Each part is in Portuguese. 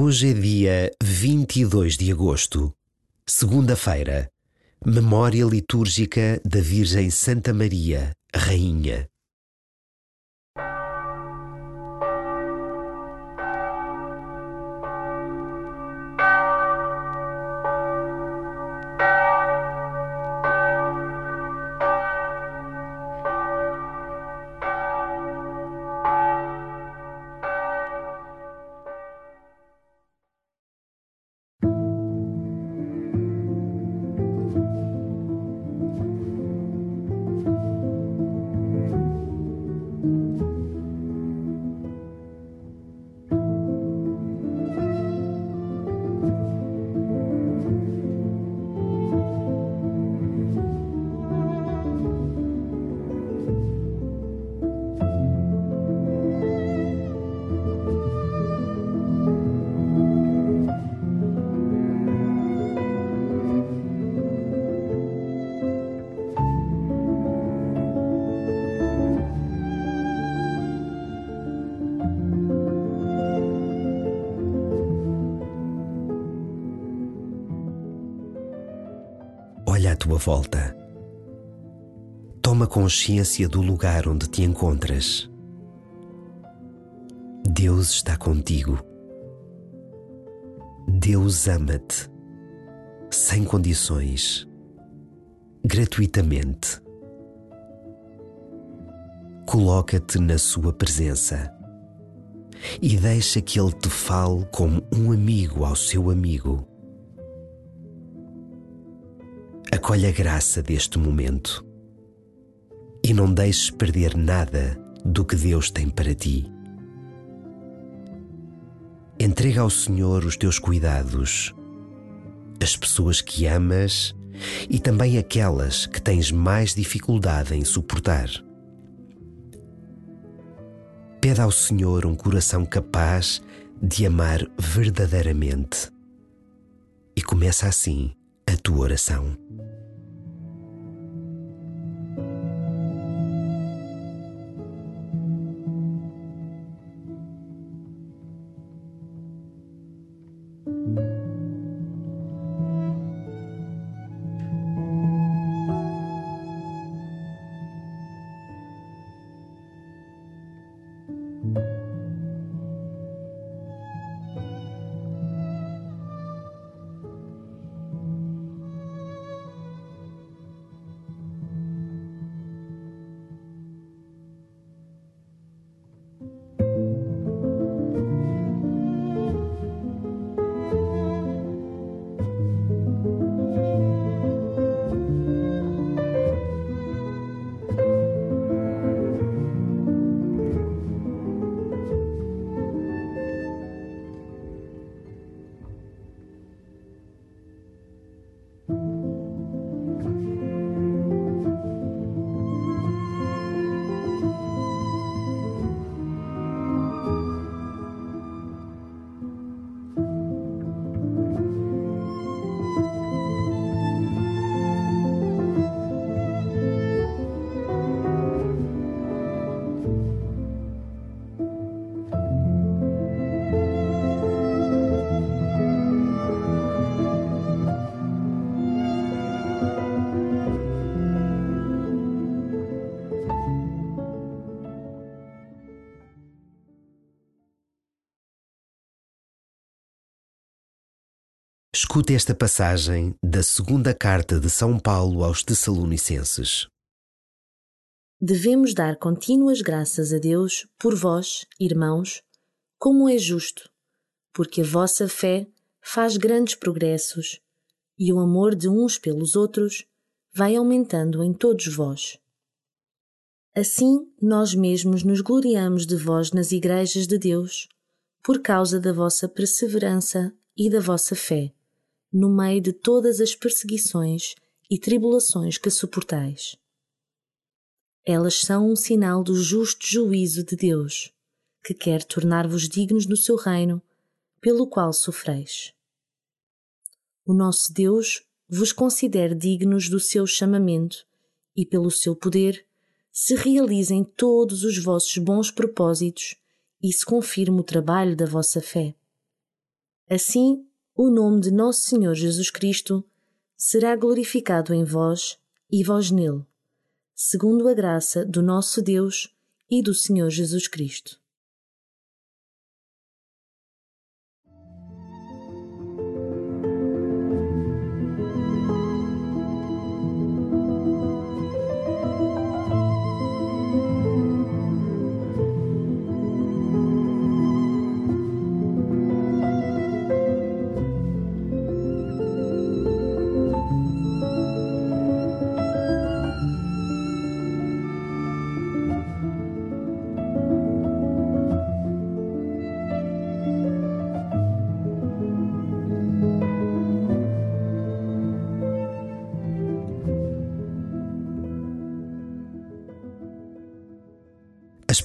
Hoje é dia 22 de agosto, segunda-feira, memória litúrgica da Virgem Santa Maria, Rainha. Tua volta. Toma consciência do lugar onde te encontras. Deus está contigo. Deus ama-te, sem condições, gratuitamente. Coloca-te na Sua presença e deixa que Ele te fale como um amigo ao seu amigo Acolhe a graça deste momento e não deixes perder nada do que Deus tem para ti. Entrega ao Senhor os teus cuidados, as pessoas que amas e também aquelas que tens mais dificuldade em suportar. Pede ao Senhor um coração capaz de amar verdadeiramente e começa assim a tua oração. Escute esta passagem da segunda carta de São Paulo aos Tessalonicenses. Devemos dar contínuas graças a Deus por vós, irmãos, como é justo, porque a vossa fé faz grandes progressos e o amor de uns pelos outros vai aumentando em todos vós. Assim, nós mesmos nos gloriamos de vós nas igrejas de Deus, por causa da vossa perseverança e da vossa fé no meio de todas as perseguições e tribulações que suportais. Elas são um sinal do justo juízo de Deus, que quer tornar-vos dignos no seu reino, pelo qual sofreis. O nosso Deus vos considere dignos do seu chamamento e, pelo seu poder, se realizem todos os vossos bons propósitos e se confirme o trabalho da vossa fé Assim, o nome de Nosso Senhor Jesus Cristo será glorificado em vós e vós nele, segundo a graça do nosso Deus e do Senhor Jesus Cristo.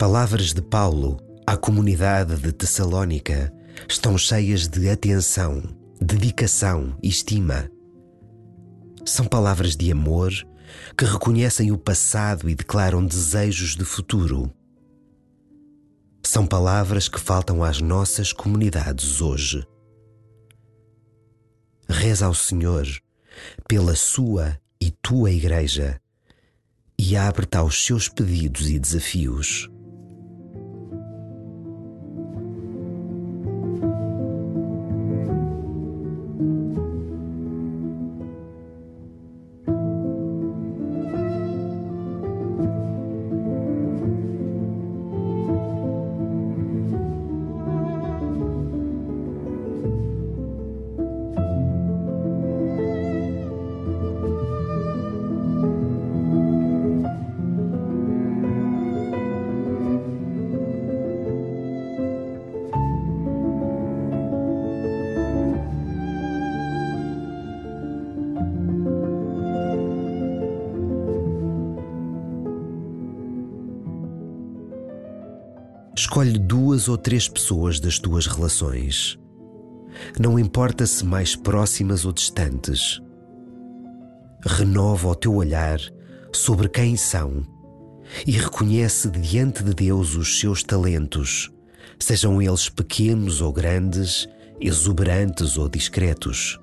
Palavras de Paulo à comunidade de Tessalónica estão cheias de atenção, dedicação e estima. São palavras de amor que reconhecem o passado e declaram desejos de futuro. São palavras que faltam às nossas comunidades hoje. Reza ao Senhor pela sua e tua Igreja e abre-te aos seus pedidos e desafios. Escolhe duas ou três pessoas das tuas relações. Não importa se mais próximas ou distantes. Renova o teu olhar sobre quem são e reconhece diante de Deus os seus talentos, sejam eles pequenos ou grandes, exuberantes ou discretos.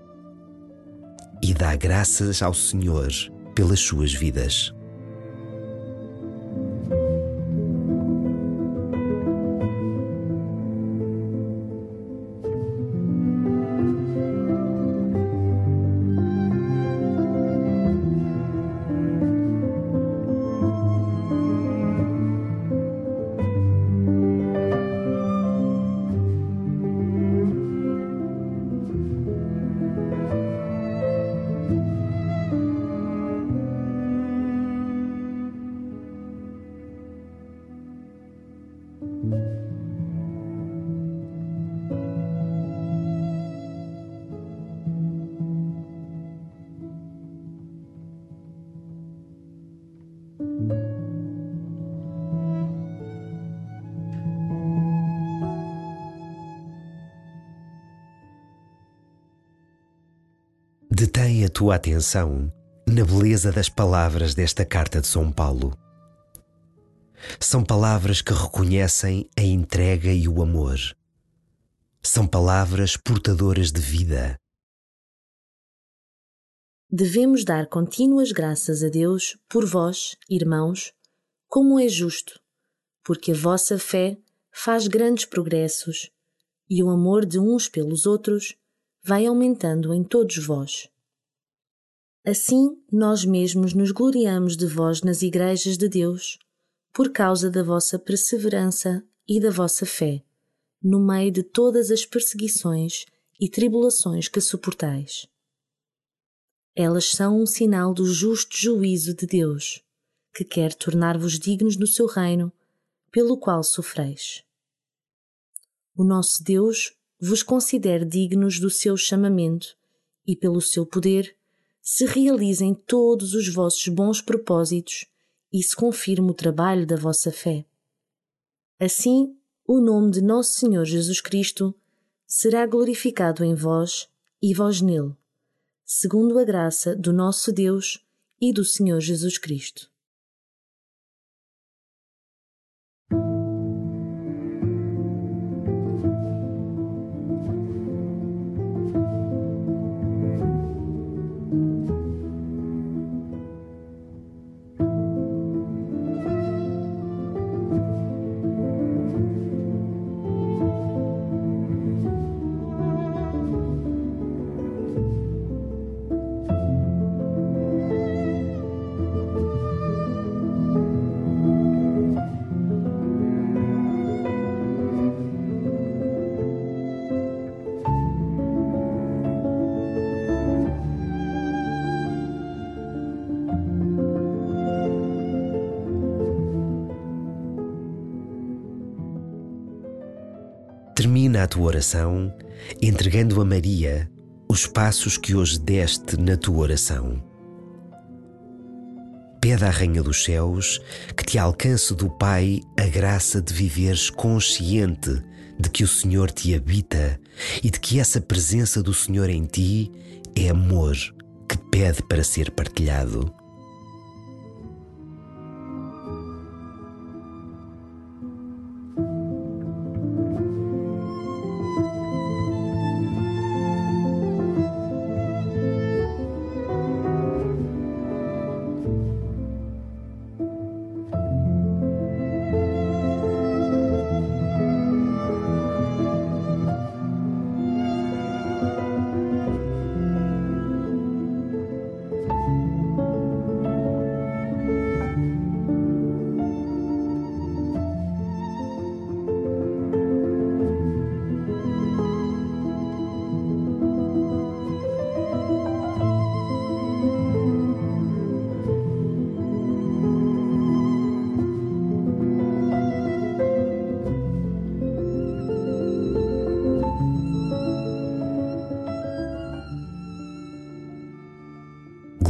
E dá graças ao Senhor pelas suas vidas. Detém a tua atenção na beleza das palavras desta carta de São Paulo. São palavras que reconhecem a entrega e o amor. São palavras portadoras de vida. Devemos dar contínuas graças a Deus por vós, irmãos, como é justo, porque a vossa fé faz grandes progressos e o amor de uns pelos outros vai aumentando em todos vós. Assim, nós mesmos nos gloriamos de vós nas igrejas de Deus, por causa da vossa perseverança e da vossa fé, no meio de todas as perseguições e tribulações que suportais. Elas são um sinal do justo juízo de Deus, que quer tornar-vos dignos do seu reino, pelo qual sofreis. O nosso Deus vos considere dignos do seu chamamento e, pelo seu poder, se realizem todos os vossos bons propósitos e se confirme o trabalho da vossa fé. Assim, o nome de Nosso Senhor Jesus Cristo será glorificado em vós e vós nele, segundo a graça do nosso Deus e do Senhor Jesus Cristo. Termina a tua oração entregando a Maria os passos que hoje deste na tua oração. Pede à Rainha dos Céus que te alcance do Pai a graça de viveres consciente de que o Senhor te habita e de que essa presença do Senhor em ti é amor que pede para ser partilhado.